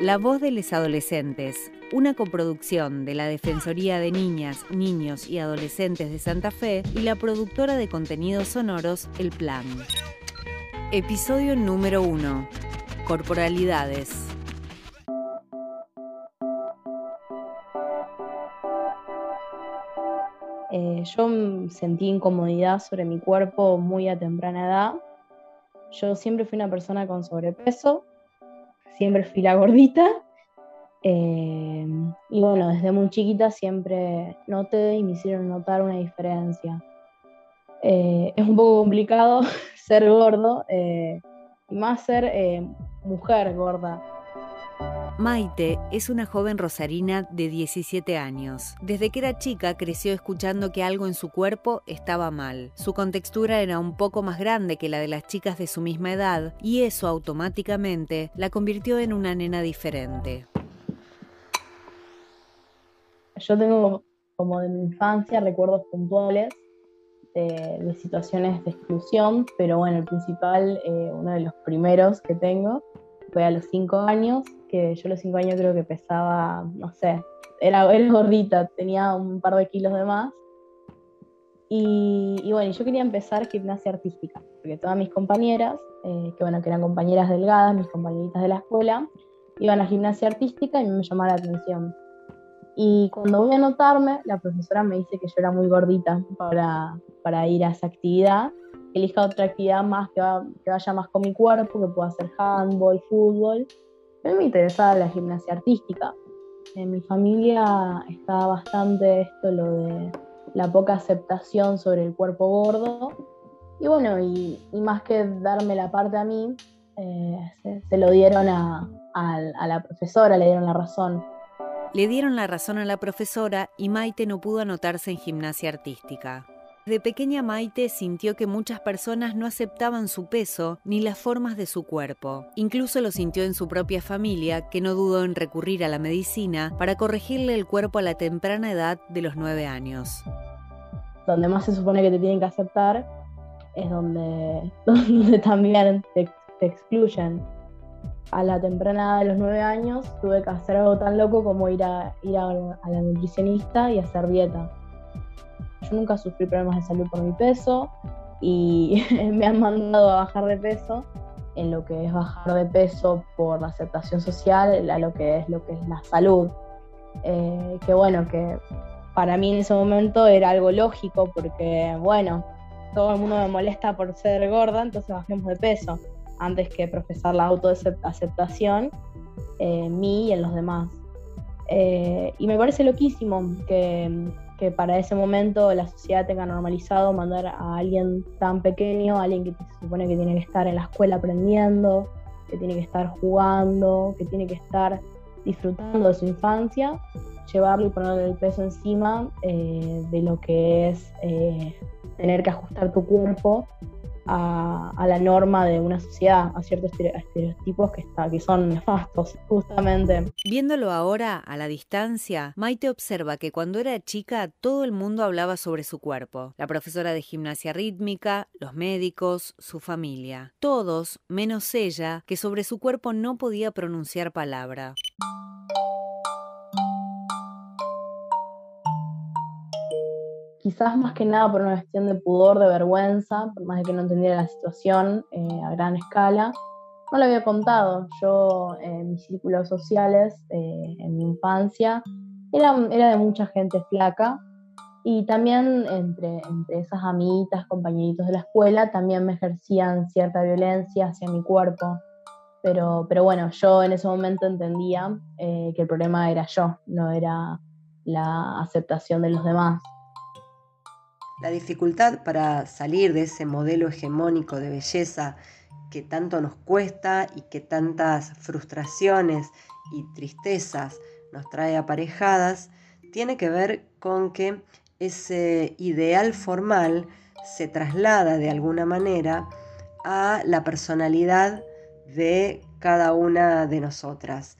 La voz de los adolescentes, una coproducción de la Defensoría de Niñas, Niños y Adolescentes de Santa Fe y la productora de contenidos sonoros El Plan. Episodio número 1. Corporalidades. Eh, yo sentí incomodidad sobre mi cuerpo muy a temprana edad. Yo siempre fui una persona con sobrepeso, siempre fui la gordita. Eh, y bueno, desde muy chiquita siempre noté y me hicieron notar una diferencia. Eh, es un poco complicado ser gordo y más ser mujer gorda. Maite es una joven rosarina de 17 años. Desde que era chica creció escuchando que algo en su cuerpo estaba mal. Su contextura era un poco más grande que la de las chicas de su misma edad y eso automáticamente la convirtió en una nena diferente. Yo tengo como de mi infancia recuerdos puntuales de, situaciones de exclusión, pero bueno, el principal, eh, uno de los primeros que tengo, fue a los 5 años que yo a los cinco años creo que pesaba, no sé, era, era gordita, tenía un par de kilos de más. Y, bueno, yo quería empezar gimnasia artística, porque todas mis compañeras, eh, que bueno, que eran compañeras delgadas, mis compañeritas de la escuela, iban a gimnasia artística y me llamaba la atención. Y cuando voy a anotarme, la profesora me dice que yo era muy gordita para, para ir a esa actividad, elija otra actividad más que, que, vaya más con mi cuerpo, que pueda hacer handball, fútbol, a mí me interesaba la gimnasia artística. En mi familia estaba bastante esto, lo de la poca aceptación sobre el cuerpo gordo. Y bueno, y, más que darme la parte a mí, eh, se, lo dieron a, a la profesora, le dieron la razón. Le dieron la razón a la profesora y Maite no pudo anotarse en gimnasia artística. De pequeña Maite sintió que muchas personas no aceptaban su peso ni las formas de su cuerpo. Incluso lo sintió en su propia familia, que no dudó en recurrir a la medicina para corregirle el cuerpo a la temprana edad de los nueve años. Donde más se supone que te tienen que aceptar es donde, también te, excluyen. A la temprana edad de los nueve años tuve que hacer algo tan loco como ir a, ir a la nutricionista y hacer dieta yo nunca sufrí problemas de salud por mi peso y me han mandado a bajar de peso en lo que es bajar de peso por la aceptación social a lo que es lo que es la salud. Eh, que bueno, que para mí en ese momento era algo lógico porque bueno, todo el mundo me molesta por ser gorda, entonces bajemos de peso antes que profesar la autoaceptación en mí y en los demás. Eh, y me parece loquísimo que que para ese momento la sociedad tenga normalizado mandar a alguien tan pequeño, a alguien que se supone que tiene que estar en la escuela aprendiendo, que tiene que estar jugando, que tiene que estar disfrutando de su infancia, llevarlo y ponerle el peso encima eh, de lo que es eh, tener que ajustar tu cuerpo a, la norma de una sociedad, a ciertos estereotipos que, está, que son nefastos, justamente. Viéndolo ahora a la distancia, Maite observa que cuando era chica todo el mundo hablaba sobre su cuerpo. La profesora de gimnasia rítmica, los médicos, su familia. Todos, menos ella, que sobre su cuerpo no podía pronunciar palabra. Quizás más que nada por una cuestión de pudor, de vergüenza, por más de que no entendiera la situación eh, a gran escala. No lo había contado. Yo en mis círculos sociales, eh, en mi infancia, era, era de mucha gente flaca y también entre, entre esas amiguitas, compañeritos de la escuela, también me ejercían cierta violencia hacia mi cuerpo. Pero, pero bueno, yo en ese momento entendía eh, que el problema era yo, no era la aceptación de los demás. La dificultad para salir de ese modelo hegemónico de belleza que tanto nos cuesta y que tantas frustraciones y tristezas nos trae aparejadas, tiene que ver con que ese ideal formal se traslada de alguna manera a la personalidad de cada una de nosotras.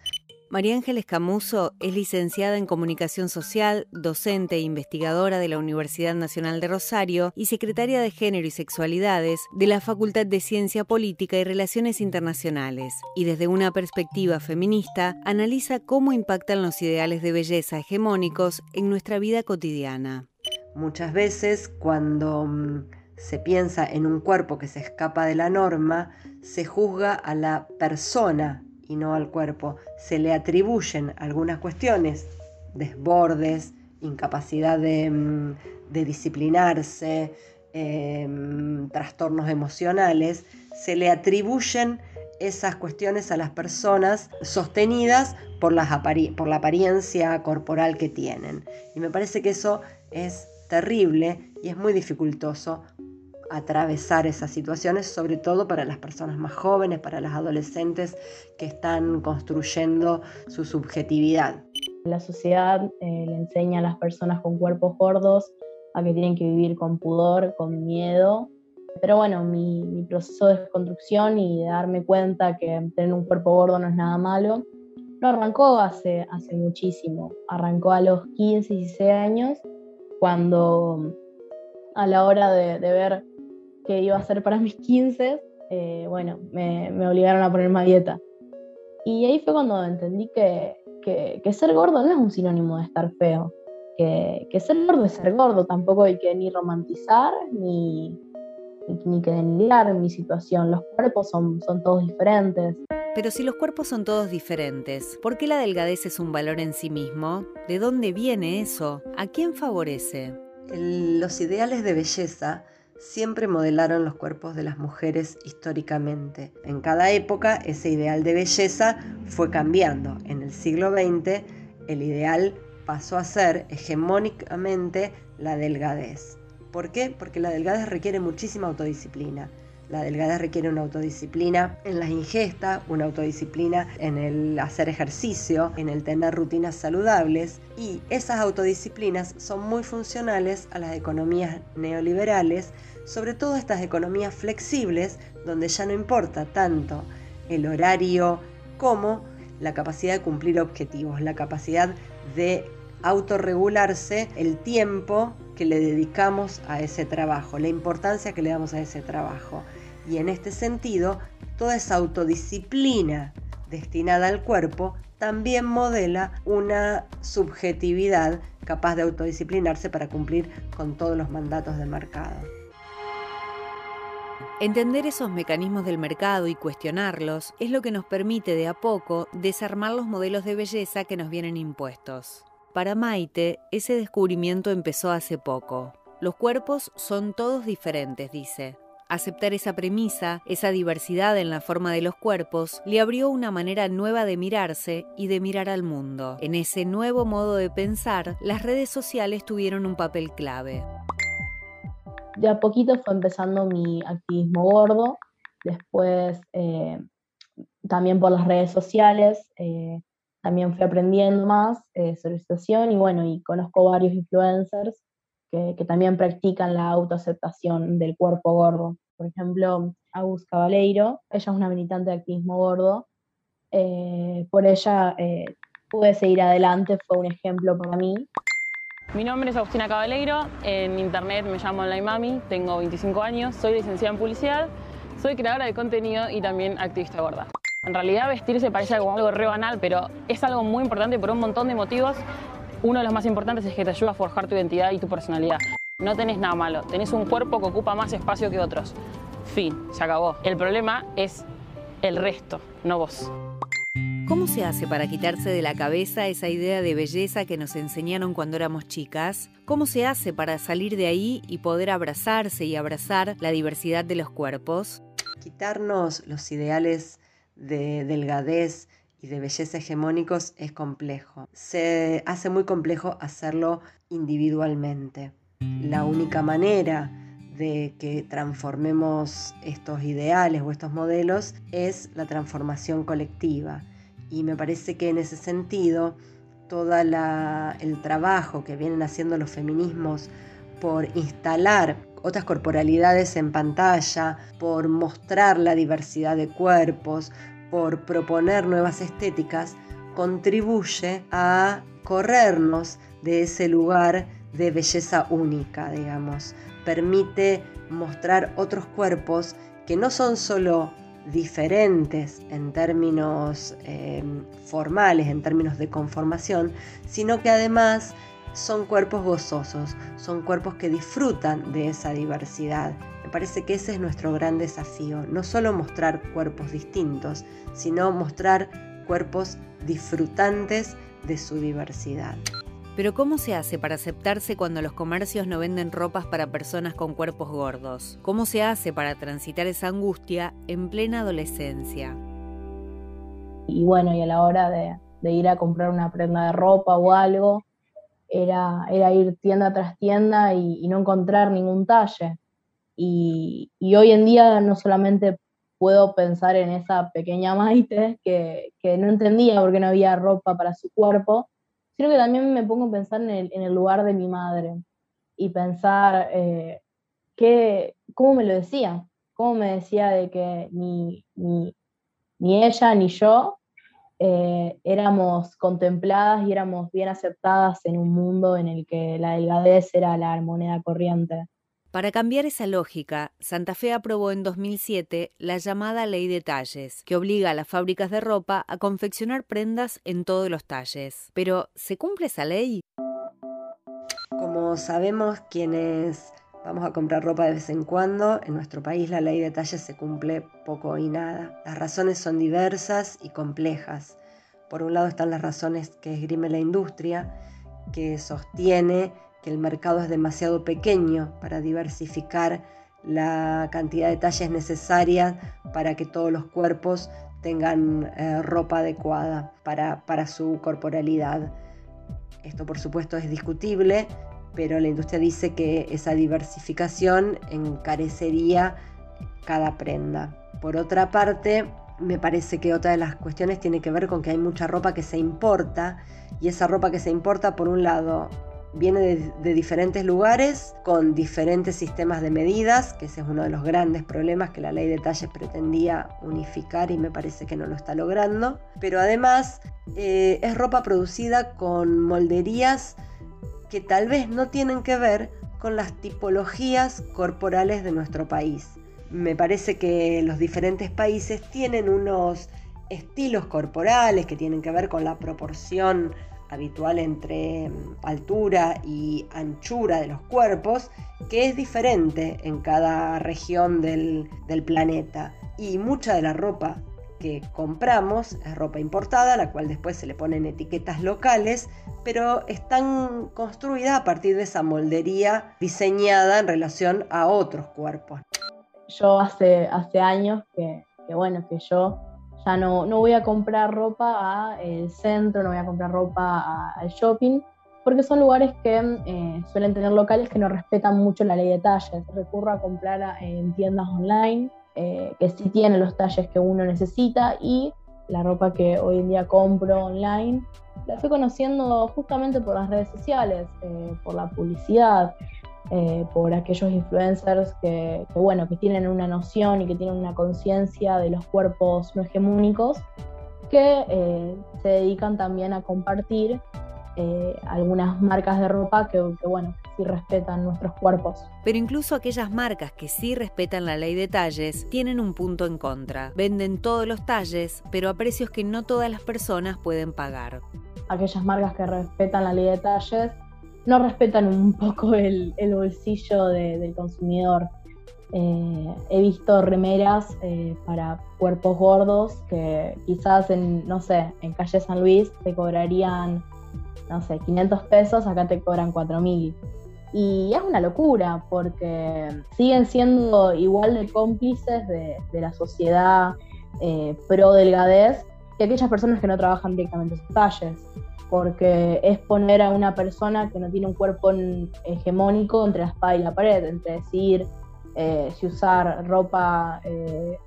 María Ángeles Camuso es licenciada en Comunicación Social, docente e investigadora de la Universidad Nacional de Rosario y secretaria de Género y Sexualidades de la Facultad de Ciencia Política y Relaciones Internacionales. Y desde una perspectiva feminista, analiza cómo impactan los ideales de belleza hegemónicos en nuestra vida cotidiana. Muchas veces cuando mm, se piensa en un cuerpo que se escapa de la norma, se juzga a la persona y no al cuerpo. Se le atribuyen algunas cuestiones, desbordes, incapacidad de, mm, disciplinarse, em, trastornos emocionales, se le atribuyen esas cuestiones a las personas sostenidas por, por la apariencia corporal que tienen. Y me parece que eso es terrible y es muy dificultoso atravesar esas situaciones, sobre todo para las personas más jóvenes, para las adolescentes que están construyendo su subjetividad. La sociedad eh, le enseña a las personas con cuerpos gordos a que tienen que vivir con pudor, con miedo. Pero bueno, mi, proceso de desconstrucción y de darme cuenta que tener un cuerpo gordo no es nada malo, no arrancó hace, hace muchísimo. Arrancó a los 15, 16 años, cuando a la hora de, de ver que iba a ser para mis 15, eh, bueno, me, obligaron a ponerme a dieta. Y ahí fue cuando entendí que, ser gordo no es un sinónimo de estar feo, que, ser gordo es ser gordo, tampoco hay que ni romantizar ni, ni, que denigrar mi situación, los cuerpos son, son todos diferentes. Pero si los cuerpos son todos diferentes, ¿por qué la delgadez es un valor en sí mismo? ¿De dónde viene eso? ¿A quién favorece? los ideales de belleza siempre modelaron los cuerpos de las mujeres históricamente. En cada época ese ideal de belleza fue cambiando. En el siglo XX el ideal pasó a ser hegemónicamente la delgadez. ¿Por qué? Porque la delgadez requiere muchísima autodisciplina. La delgadez requiere una autodisciplina en la ingesta, una autodisciplina en el hacer ejercicio, en el tener rutinas saludables. Y esas autodisciplinas son muy funcionales a las economías neoliberales, sobre todo estas economías flexibles donde ya no importa tanto el horario como la capacidad de cumplir objetivos, la capacidad de autorregularse el tiempo que le dedicamos a ese trabajo, la importancia que le damos a ese trabajo. Y en este sentido, toda esa autodisciplina destinada al cuerpo también modela una subjetividad capaz de autodisciplinarse para cumplir con todos los mandatos del mercado. Entender esos mecanismos del mercado y cuestionarlos es lo que nos permite de a poco desarmar los modelos de belleza que nos vienen impuestos. Para Maite, ese descubrimiento empezó hace poco. Los cuerpos son todos diferentes, dice. Aceptar esa premisa, esa diversidad en la forma de los cuerpos, le abrió una manera nueva de mirarse y de mirar al mundo. En ese nuevo modo de pensar, las redes sociales tuvieron un papel clave. De a poquito fue empezando mi activismo gordo, después eh, también por las redes sociales, eh, también fui aprendiendo más eh, sobre y bueno, y conozco varios influencers que, también practican la autoaceptación del cuerpo gordo. Por ejemplo, Agus Cabaleiro, ella es una militante de activismo gordo. Eh, por ella eh, pude seguir adelante, fue un ejemplo para mí. Mi nombre es Agustina Cabaleiro, en internet me llamo Online Mami, tengo 25 años, soy licenciada en publicidad, soy creadora de contenido y también activista gorda. En realidad vestirse parece algo, algo re banal, pero es algo muy importante por un montón de motivos uno de los más importantes es que te ayuda a forjar tu identidad y tu personalidad. No tenés nada malo, tenés un cuerpo que ocupa más espacio que otros. Fin, se acabó. El problema es el resto, no vos. ¿Cómo se hace para quitarse de la cabeza esa idea de belleza que nos enseñaron cuando éramos chicas? ¿Cómo se hace para salir de ahí y poder abrazarse y abrazar la diversidad de los cuerpos? Quitarnos los ideales de delgadez y de belleza hegemónicos es complejo. Se hace muy complejo hacerlo individualmente. La única manera de que transformemos estos ideales o estos modelos es la transformación colectiva. Y me parece que en ese sentido todo el trabajo que vienen haciendo los feminismos por instalar otras corporalidades en pantalla, por mostrar la diversidad de cuerpos, por proponer nuevas estéticas, contribuye a corrernos de ese lugar de belleza única, digamos. Permite mostrar otros cuerpos que no son solo diferentes en términos em, formales, en términos de conformación, sino que además son cuerpos gozosos, son cuerpos que disfrutan de esa diversidad. Me parece que ese es nuestro gran desafío, no solo mostrar cuerpos distintos, sino mostrar cuerpos disfrutantes de su diversidad. Pero ¿cómo se hace para aceptarse cuando los comercios no venden ropas para personas con cuerpos gordos? ¿Cómo se hace para transitar esa angustia en plena adolescencia? Y bueno, y a la hora de, ir a comprar una prenda de ropa o algo, era, era ir tienda tras tienda y, no encontrar ningún talle. Y, hoy en día no solamente puedo pensar en esa pequeña Maite que, que no entendía por qué no había ropa para su cuerpo, sino que también me pongo a pensar en el, lugar de mi madre y pensar eh, cómo me lo decía, cómo me decía de que ni, ni, ella ni yo eh, éramos contempladas y éramos bien aceptadas en un mundo en el que la delgadez era la moneda corriente. Para cambiar esa lógica, Santa Fe aprobó en 2007 la llamada Ley de Talles, que obliga a las fábricas de ropa a confeccionar prendas en todos los talles. Pero, ¿se cumple esa ley? Como sabemos quienes vamos a comprar ropa de vez en cuando, en nuestro país la ley de talles se cumple poco y nada. Las razones son diversas y complejas. Por un lado están las razones que esgrime la industria, que sostiene que el mercado es demasiado pequeño para diversificar la cantidad de talles necesarias para que todos los cuerpos tengan eh, ropa adecuada para, para su corporalidad. Esto por supuesto es discutible, pero la industria dice que esa diversificación encarecería cada prenda. Por otra parte, me parece que otra de las cuestiones tiene que ver con que hay mucha ropa que se importa y esa ropa que se importa, por un lado, viene de, diferentes lugares con diferentes sistemas de medidas, que ese es uno de los grandes problemas que la ley de talles pretendía unificar y me parece que no lo está logrando. Pero además eh, es ropa producida con molderías que tal vez no tienen que ver con las tipologías corporales de nuestro país. Me parece que los diferentes países tienen unos estilos corporales que tienen que ver con la proporción habitual entre mm, altura y anchura de los cuerpos, que es diferente en cada región del, planeta. Y mucha de la ropa compramos ropa importada, la cual después se le ponen etiquetas locales, pero están construidas a partir de esa moldería diseñada en relación a otros cuerpos. Yo hace, hace años que, bueno, que yo ya no, no voy a comprar ropa al centro, no voy a comprar ropa al shopping, porque son lugares que eh, suelen tener locales que no respetan mucho la ley de talles. Recurro a comprar en tiendas online eh, que sí tienen los talles que uno necesita y la ropa que hoy en día compro online la estoy conociendo justamente por las redes sociales, eh, por la publicidad, eh, por aquellos influencers que, bueno, que tienen una noción y que tienen una conciencia de los cuerpos no hegemónicos, que eh, se dedican también a compartir eh, algunas marcas de ropa que, que, bueno, sí respetan nuestros cuerpos. Pero incluso aquellas marcas que sí respetan la ley de talles tienen un punto en contra. Venden todos los talles, pero a precios que no todas las personas pueden pagar. Aquellas marcas que respetan la ley de talles no respetan un poco el, bolsillo del consumidor. Eh, he visto remeras eh, para cuerpos gordos que quizás en, no sé, en calle San Luis te cobrarían, no sé, 500 pesos, acá te cobran 4000. Y es una locura porque siguen siendo igual de cómplices de, la sociedad eh, pro delgadez que aquellas personas que no trabajan directamente en sus talles porque es poner a una persona que no tiene un cuerpo hegemónico entre la espada y la pared, entre decir eh, si usar ropa eh,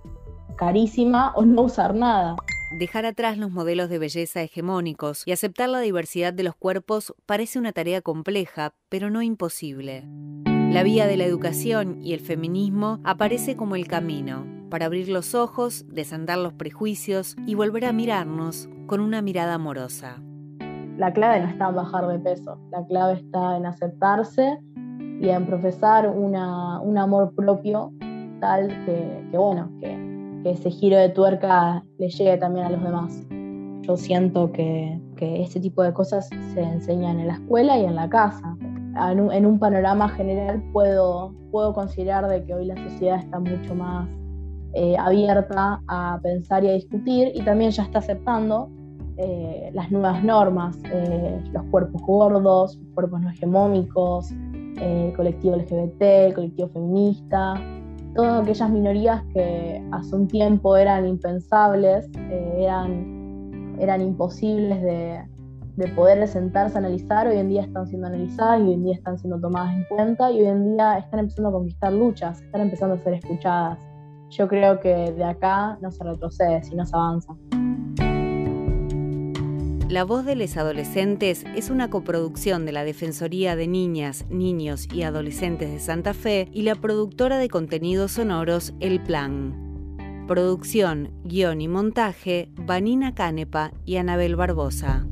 carísima o no usar nada. Dejar atrás los modelos de belleza hegemónicos y aceptar la diversidad de los cuerpos parece una tarea compleja, pero no imposible. La vía de la educación y el feminismo aparece como el camino para abrir los ojos, desandar los prejuicios y volver a mirarnos con una mirada amorosa. La clave no está en bajar de peso, la clave está en aceptarse y en profesar un amor propio tal que, bueno, que, ese giro de tuerca le llegue también a los demás. Yo siento que, que este tipo de cosas se enseñan en la escuela y en la casa. En un, panorama general puedo, puedo considerar de que hoy la sociedad está mucho más eh, abierta a pensar y a discutir y también ya está aceptando eh, las nuevas normas, eh, los cuerpos gordos, los cuerpos no hegemónicos, el colectivo LGBT, el colectivo feminista, todas aquellas minorías que hace un tiempo eran impensables, eran, eran imposibles de, de poder sentarse a analizar, hoy en día están siendo analizadas y hoy en día están siendo tomadas en cuenta y hoy en día están empezando a conquistar luchas, están empezando a ser escuchadas yo creo que de acá no se retrocede, sino se avanza. La voz de los adolescentes es una coproducción de la Defensoría de Niñas, Niños y Adolescentes de Santa Fe y la productora de contenidos sonoros El Plan. Producción, guion y montaje, Vanina Canepa y Anabel Barbosa.